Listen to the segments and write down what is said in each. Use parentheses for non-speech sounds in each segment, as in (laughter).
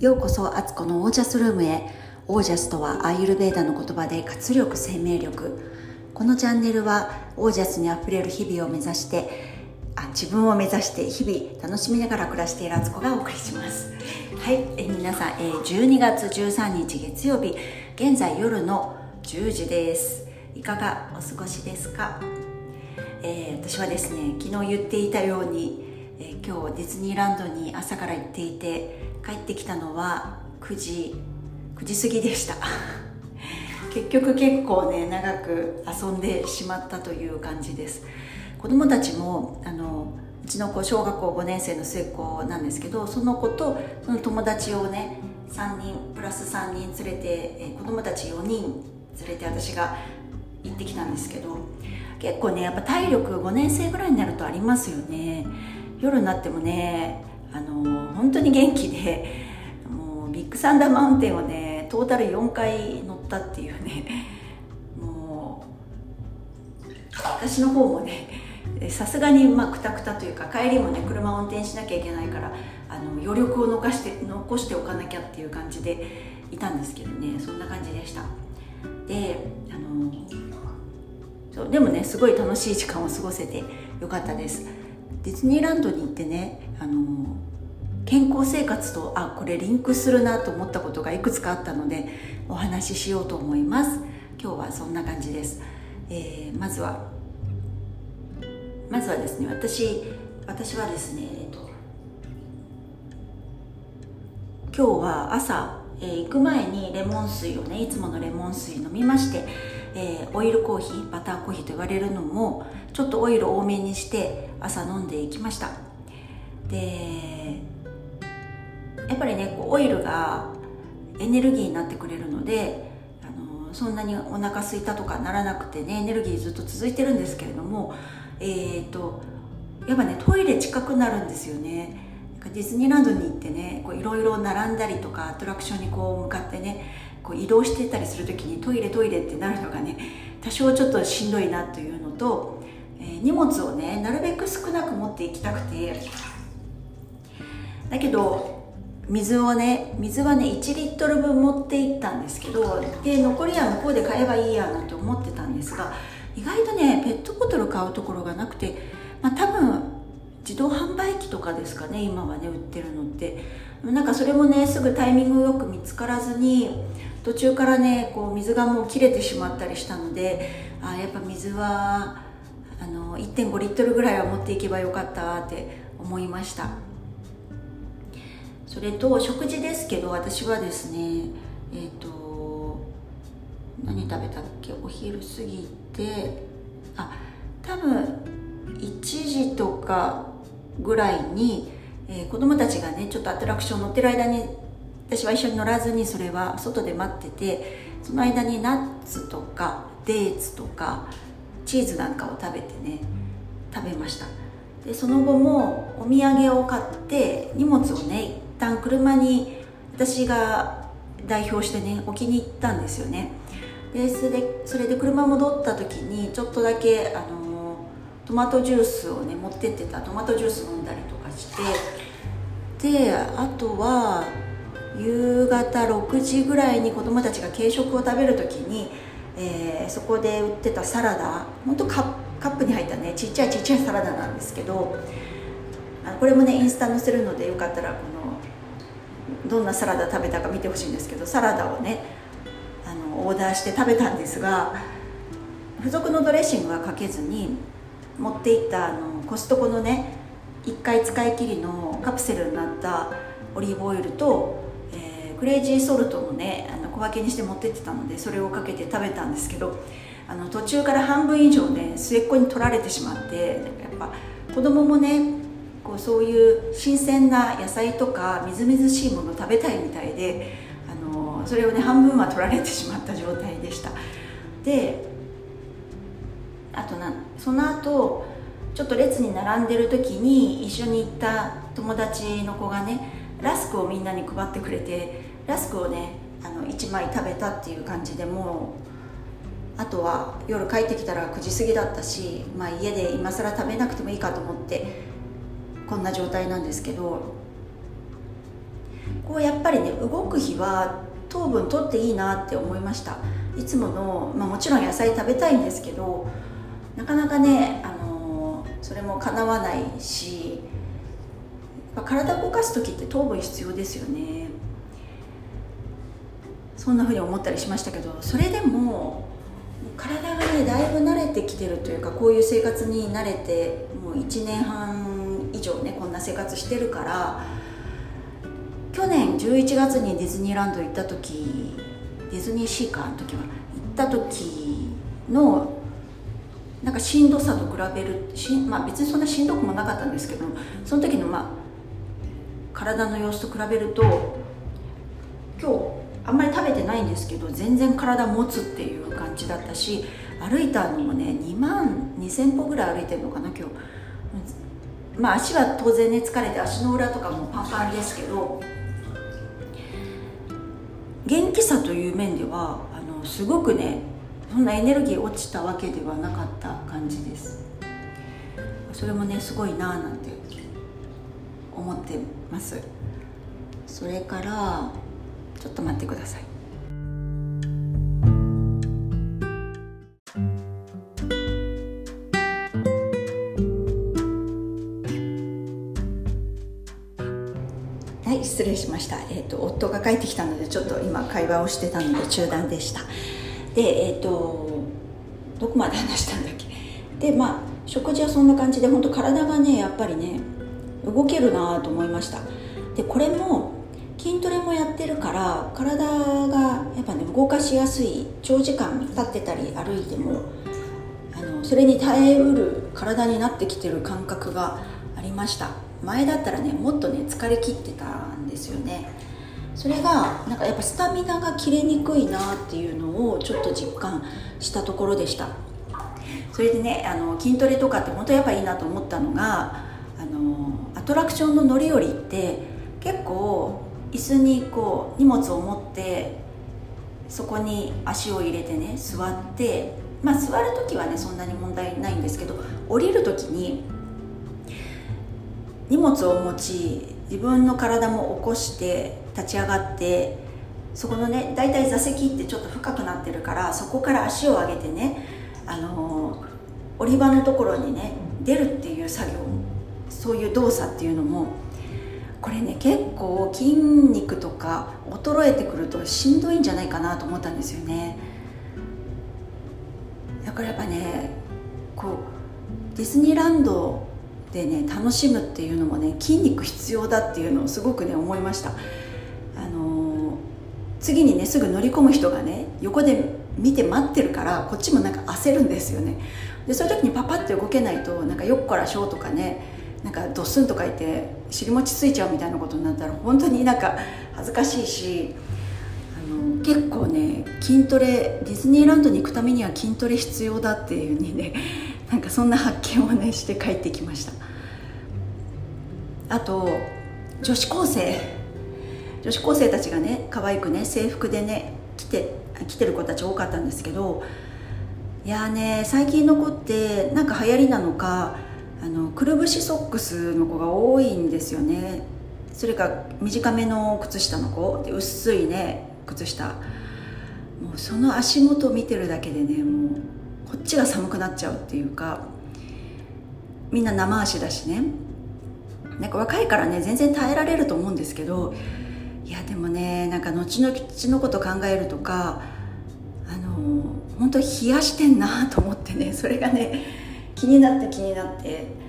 ようこそアツコのオージャスルームへ。オージャスとはアーユルベーダの言葉で活力生命力。このチャンネルはオージャスにあふれる日々を目指してあ自分を目指して日々楽しみながら暮らしているアツコがお送りします。はい。え皆さん、え12月13日月曜日現在夜の10時です。いかがお過ごしですか、えー、私はですね昨日言っていたように、え、今日ディズニーランドに朝から行っていて帰ってきたのは9時9時過ぎでした。(laughs) 結局結構ね長く遊んでしまったという感じです。子供たちもあのうちの子小学校5年生の末っ子なんですけどその子とその友達をね3人プラス3人連れて、え子供たち4人連れて私が行ってきたんですけど結構ねやっぱ体力5年生ぐらいになるとありますよね。夜になってもねあの本当に元気でもうビッグサンダーマウンテンをねトータル4回乗ったっていうねもう私の方もねさすがにまあくたくたというか帰りもね車を運転しなきゃいけないからあの余力を残して残しておかなきゃっていう感じでいたんですけどねそんな感じでした。であのそうでもねすごい楽しい時間を過ごせてよかったです。ディズニーランドに行ってねあの健康生活とあこれリンクするなと思ったことがいくつかあったのでお話ししようと思います。今日はそんな感じです、えー、まずはまずはですね私私はですね、えっと、今日は朝、えー、行く前にレモン水をねいつものレモン水飲みましてえー、オイルコーヒーバターコーヒーと言われるのもちょっとオイル多めにして朝飲んでいきました。でやっぱりねこうオイルがエネルギーになってくれるのであのそんなにお腹すいたとかならなくてねエネルギーずっと続いてるんですけれどもえっ、ー、とやっぱねトイレ近くなるんですよね。ディズニーランドに行ってねいろいろ並んだりとかアトラクションにこう向かってねこう移動してたりする時にトイレトイレってなるのがね多少ちょっとしんどいなというのと、えー、荷物をねなるべく少なく持っていきたくて。だけど水をね水はね1リットル分持っていったんですけどで残りは向こうで買えばいいやなんて思ってたんですが意外とねペットボトル買うところがなくて、まあ、多分自動販売機とかですかね今はね売ってるのって。なんかそれもねすぐタイミングよく見つからずに途中からねこう水がもう切れてしまったりしたのであやっぱ水はあの1.5リットルぐらいは持っていけばよかったって思いました。それと食事ですけど私はですねえっ、ー、と何食べたっけ？お昼過ぎてあ多分1時とかぐらいに、えー、子供たちがねちょっとアトラクション乗ってる間に私は一緒に乗らずにそれは外で待っててその間にナッツとかデーツとかチーズなんかを食べてね食べました。でその後もお土産を買って荷物をね一旦車に私が代表してね置きに行ったんですよね。でそれでそれで車戻った時にちょっとだけあのトマトジュースをね持ってってた。トマトジュース飲んだりとかしてであとは夕方6時ぐらいに子供たちが軽食を食べる時に、えー、そこで売ってたサラダ本当カカップに入ったねちっちゃいちっちゃいサラダなんですけどあこれもねインスタ載せるのでよかったらこのどんなサラダ食べたか見てほしいんですけどサラダをねあのオーダーして食べたんですが付属のドレッシングはかけずに持っていったあのコストコのね1回使い切りのカプセルになったオリーブオイルとえクレイジーソルトもねあの小分けにして持ってってたのでそれをかけて食べたんですけどあの途中から半分以上ね末っ子に取られてしまってやっぱ子供もねこうそういう新鮮な野菜とかみずみずしいもの食べたいみたいであのそれをね半分は取られてしまった状態でした。であとなその後ちょっと列に並んでる時に一緒に行った友達の子がねラスクをみんなに配ってくれてラスクをねあの1枚食べたっていう感じでもうあとは夜帰ってきたら9時過ぎだったし、まあ、家で今更食べなくてもいいかと思ってこんな状態なんですけどこうやっぱりね動く日は糖分取っていいなって思いました。いつもの、まあ、もちろん野菜食べたいんですけどなかなかね、あの、それもかなわないし体を動かす時って糖分必要ですよね。そんな風に思ったりしましたけどそれでも体がねだいぶ慣れてきてるというかこういう生活に慣れてもう1年半以上ねこんな生活してるから去年11月にディズニーランド行った時ディズニーシーカーの時は。行った時のなんかしんどさと比べるし、まあ、別にそんなしんどくもなかったんですけどその時のまあ体の様子と比べると今日あんまり食べてないんですけど全然体持つっていう感じだったし歩いたのもね2万2000歩ぐらい歩いてるのかな今日。まあ足は当然ね疲れて足の裏とかもパンパンですけど元気さという面ではあのすごくねそんなエネルギー落ちたわけではなかった感じです。それもねすごいなあなんて思ってます。それからちょっと待ってください。はい失礼しました、えーと、夫が帰ってきたのでちょっと今会話をしてたので中断でした。でえっ、ー、とどこまで話したんだっけ？(laughs) でまあ食事はそんな感じで本当体がねやっぱりね動けるなと思いました。でこれも筋トレもやってるから体がやっぱね動かしやすい長時間立ってたり歩いてもあのそれに耐えうる体になってきてる感覚がありました。前だったらねもっとね疲れ切ってたんですよね。それがなんかやっぱスタミナが切れにくいなっていうのをちょっと実感したところでした。それでねあの筋トレとかって本当やっぱいいなと思ったのがあのアトラクションの乗り降りって結構椅子にこう荷物を持ってそこに足を入れてね座ってまあ座る時はねそんなに問題ないんですけど降りる時に荷物を持ち自分の体も起こして立ち上がってそこのね大体座席ってちょっと深くなってるからそこから足を上げてねあの降り場のところにね出るっていう作業そういう動作っていうのもこれね結構筋肉とか衰えてくるとしんどいんじゃないかなと思ったんですよね。だからやっぱねこうディズニーランドでね楽しむっていうのもね筋肉必要だっていうのをすごくね思いました、次にねすぐ乗り込む人がね横で見て待ってるからこっちもなんか焦るんですよね。でそういう時にパパッと動けないとなんかよっこらしょうとかねなんかドスンとか言って尻餅ついちゃうみたいなことになったら本当になんか恥ずかしいしあの結構ね筋トレディズニーランドに行くためには筋トレ必要だっていうにね (laughs) なんかそんな発見をねして帰ってきました。あと女子高生。女子高生たちがね可愛くね制服でね来て来てる子たち多かったんですけどいやね最近の子ってなんか流行りなのかあのくるぶしソックスの子が多いんですよね。それか短めの靴下の子で薄いね靴下。もうその足元見てるだけでねもうこっちが寒くなっちゃうっていうかみんな生足だしね。なんか若いからね全然耐えられると思うんですけどいやでもねなんか後々のこと考えるとかあの本当冷やしてんなと思ってね (laughs) それがね気になって気になって。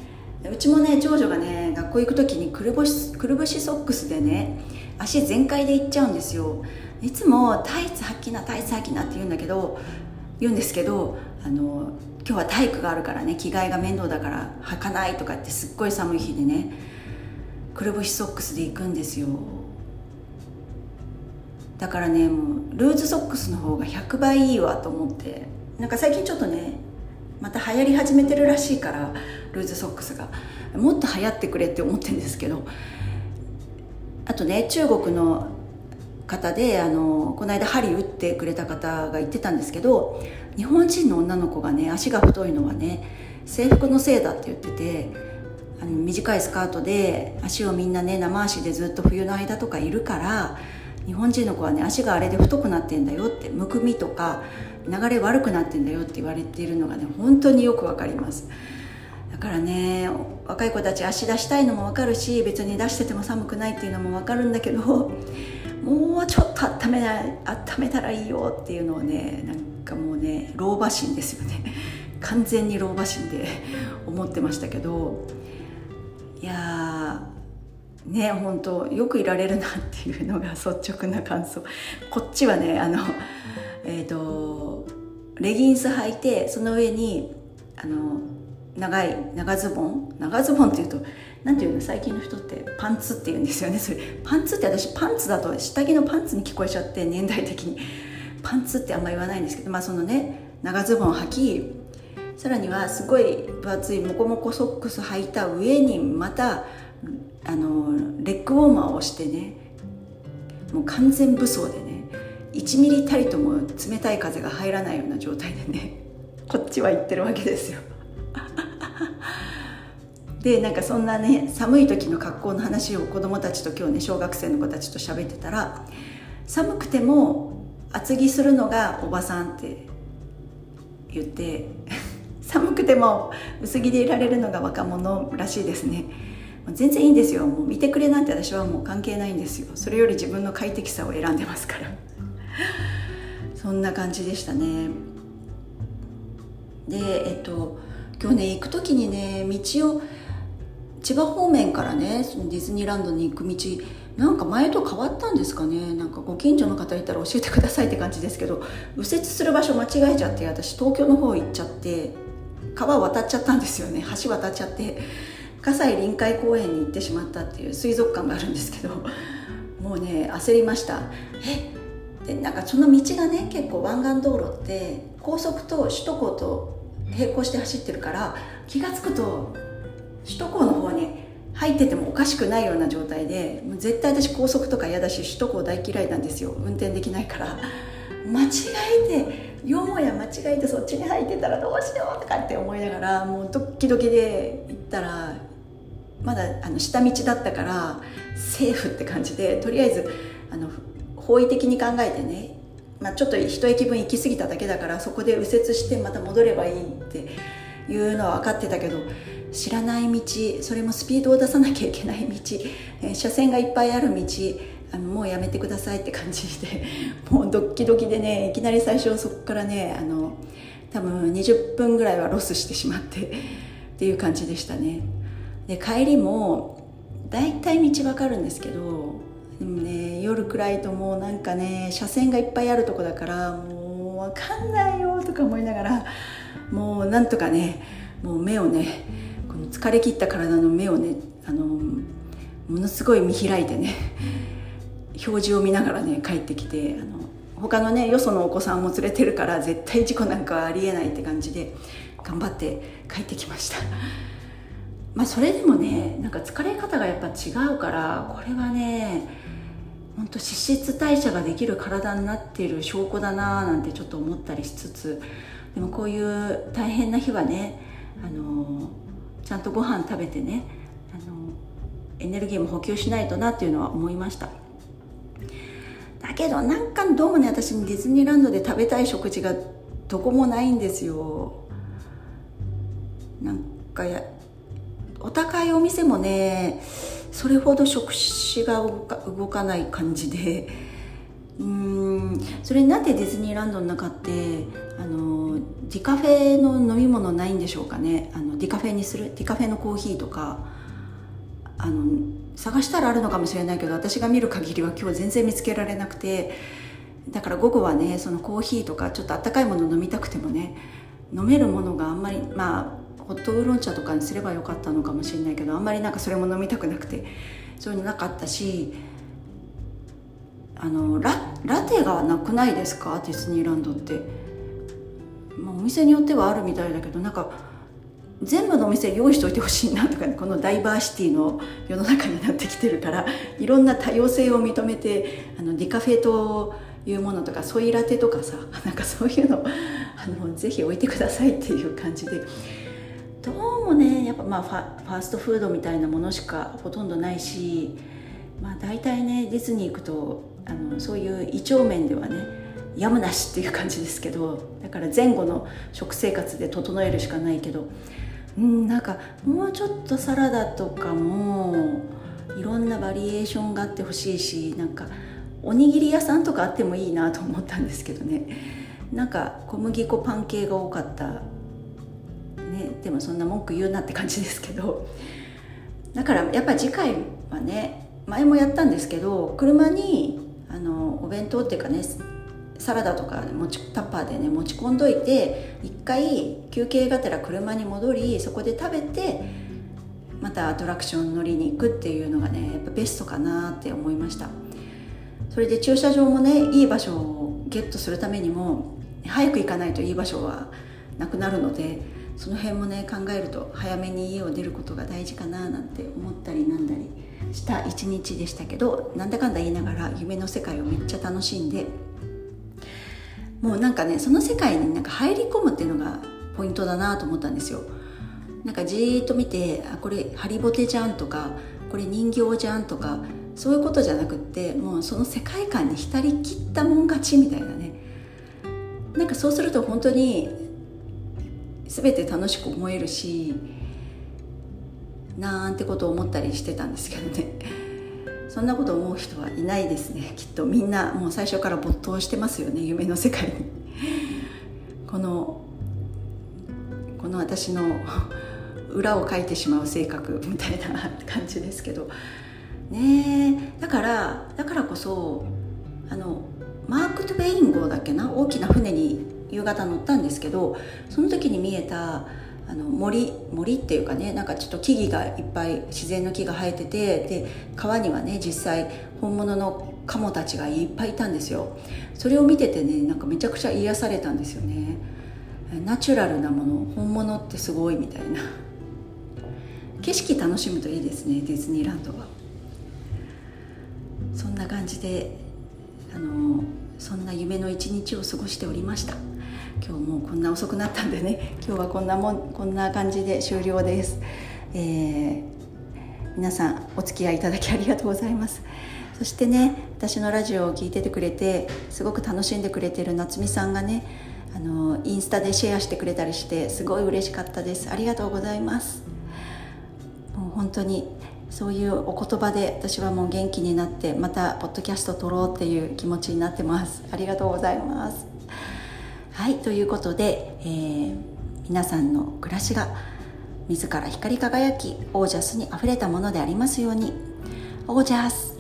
うちもね長女がね学校行く時にくるぶしくるぶしソックスでね足全開で行っちゃうんですよ。いつもタイツ履きなタイツ履きなって言うんだけど言うんですけどあの今日は体育があるからね着替えが面倒だから履かないとかってすっごい寒い日でねくるぶしソックスで行くんですよ。だからねもうルーズソックスの方が100倍いいわと思って。なんか最近ちょっとねまた流行り始めてるらしいからルーズソックスが。もっと流行ってくれって思ってるんですけど。あとね中国の方であのこの間針打ってくれた方が言ってたんですけど日本人の女の子がね足が太いのはね制服のせいだって言っててあの短いスカートで足をみんなね生足でずっと冬の間とかいるから日本人の子はね足があれで太くなってんだよってむくみとか流れ悪くなってんだよって言われているのがね本当によくわかります。だからね若い子たち足出したいのもわかるし別に出してても寒くないっていうのもわかるんだけどもうちょっと温めない温めたらいいよっていうのをねなんかもうね老婆心ですよね。完全に老婆心で思ってましたけどいやね本当よくいられるなっていうのが率直な感想。こっちはねあのえっ、ー、とレギンス履いてその上にあの長い長ズボン？長ズボンっていうと何ていうの？最近の人ってパンツって言うんですよね。それパンツって私パンツだと下着のパンツに聞こえちゃって年代的に。パンツってあんま言わないんですけどまあそのね長ズボン履きさらにはすごい分厚いモコモコソックス履いた上にまたあのレッグウォーマーをしてねもう完全武装でね1ミリたりとも冷たい風が入らないような状態でね (laughs) こっちは行ってるわけですよ。(laughs) でなんかそんなね寒い時の格好の話を子供たちと今日ね小学生の子たちと喋ってたら寒くても厚着するのがおばさんって言って (laughs) 寒くても薄着でいられるのが若者らしいですね。全然いいんですよ。もう見てくれなんて私はもう関係ないんですよ。それより自分の快適さを選んでますから。そんな感じでしたね。でえっと今日ね行く時にね道を千葉方面からねそのディズニーランドに行く道なんか前と変わったんですかね。なんかご近所の方いたら教えてくださいって感じですけど右折する場所間違えちゃって私東京の方行っちゃって川渡っちゃったんですよね。橋渡っちゃって。葛西臨海公園に行ってしまったっていう水族館があるんですけど (laughs) もうね焦りました。え？でなんかその道がね結構湾岸道路って高速と首都高と並行して走ってるから気が付くと首都高の方に入っててもおかしくないような状態でもう絶対私高速とか嫌だし首都高大嫌いなんですよ。運転できないから。間違えてよもや間違えてそっちに入ってたらどうしようとかって思いながらもうドッキドキで行ったらまだあの下道だったからセーフって感じでとりあえずあの方位的に考えてね、まあ、ちょっと一駅分行き過ぎただけだからそこで右折してまた戻ればいいっていうのは分かってたけど知らない道それもスピードを出さなきゃいけない道、え車線がいっぱいある道あのもうやめてくださいって感じで (laughs) もうドッキドキでねいきなり最初そこからねあの多分20分ぐらいはロスしてしまってっていう感じでしたね。で帰りも大体道わかるんですけどでもね夜暗いともうなんかね車線がいっぱいあるとこだからもうわかんないよとか思いながらもうなんとかねもう目をねこの疲れ切った体の目をねあのものすごい見開いてね表示を見ながらね帰ってきてあの他のねよそのお子さんも連れてるから絶対事故なんかはありえないって感じで頑張って帰ってきました。まあそれでもねなんか疲れ方がやっぱ違うからこれはねほんと脂質代謝ができる体になっている証拠だななんてちょっと思ったりしつつでもこういう大変な日はねあのちゃんとご飯食べてねあのエネルギーも補給しないとなっていうのは思いました。だけどなんかどうもね私ディズニーランドで食べたい食事がどこもないんですよ。なんかやお高いお店もねそれほど食事が動かない感じで。うーんそれになってディズニーランドの中ってあのディカフェの飲み物ないんでしょうかね。あのディカフェにするディカフェのコーヒーとか。あの探したらあるのかもしれないけど私が見る限りは今日全然見つけられなくて。だから午後はねそのコーヒーとかちょっとあったかいもの飲みたくてもね飲めるものがあんまりまあホットウーロン茶とかにすればよかったのかもしれないけどあんまりなんかそれも飲みたくなくてそういうのなかったしあのララテがなくないですか？ディズニーランドって、まあ、お店によってはあるみたいだけどなんか全部のお店用意しといてほしいなとか、ね、このダイバーシティの世の中になってきてるからいろんな多様性を認めてあのディカフェというものとかソイラテとかさなんかそういうのあのぜひ置いてくださいっていう感じで。どうもねやっぱまあファファーストフードみたいなものしかほとんどないしまあ大体ねディズニー行くとあのそういう胃腸面ではねやむなしっていう感じですけどだから前後の食生活で整えるしかないけどうんなんかもうちょっとサラダとかもいろんなバリエーションがあってほしいしなんかおにぎり屋さんとかあってもいいなと思ったんですけどね。なんか小麦粉パン系が多かったねでもそんな文句言うなって感じですけど。だからやっぱ次回はね前もやったんですけど車にあのお弁当っていうかねサラダとか持ちタッパーでね持ち込んどいて一回休憩がてら車に戻りそこで食べてまたアトラクション乗りに行くっていうのがねやっぱベストかなって思いました。それで駐車場もねいい場所をゲットするためにも早く行かないといい場所はなくなるのでその辺もね考えると早めに家を出ることが大事かななんて思ったりなんだりした一日でしたけどなんだかんだ言いながら夢の世界をめっちゃ楽しんでもうなんかねその世界になんか入り込むっていうのがポイントだなと思ったんですよ。なんかじーっと見てあこれハリボテじゃんとかこれ人形じゃんとかそういうことじゃなくってもうその世界観に浸りきったもん勝ちみたいなね。なんかそうすると本当に全て楽しく思えるしなんてことを思ったりしてたんですけどね。(laughs) そんなこと思う人はいないですね。きっとみんなもう最初から没頭してますよね夢の世界に。(laughs) このこの私の (laughs) 裏をかいてしまう性格みたいな感じですけど。ねだからだからこそあのマーク・トゥベイン号だっけな？大きな船に夕方乗ったんですけどその時に見えたあの森森っていうかねなんかちょっと木々がいっぱい自然の木が生えててで川にはね実際本物のカモたちがいっぱいいたんですよ。それを見ててねなんかめちゃくちゃ癒されたんですよね。ナチュラルなもの本物ってすごいみたいな。景色楽しむといいですねディズニーランドは。そんな感じであのそんな夢の一日を過ごしておりました。今日もこんな遅くなったんでね今日はこんなもんこんな感じで終了です、えー、皆さんお付き合いいただきありがとうございます。そしてね私のラジオを聴いててくれてすごく楽しんでくれてる夏美さんがねあのインスタでシェアしてくれたりしてすごい嬉しかったです。ありがとうございます。もう本当にそういうお言葉で私はもう元気になってまたポッドキャスト撮ろうっていう気持ちになってます。ありがとうございます。はいということで、えー、皆さんの暮らしが自ら光り輝きオージャスにあふれたものでありますように。オージャス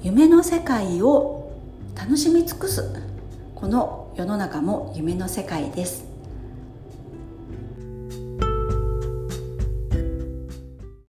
夢の世界を楽しみ尽くす。この世の中も夢の世界です。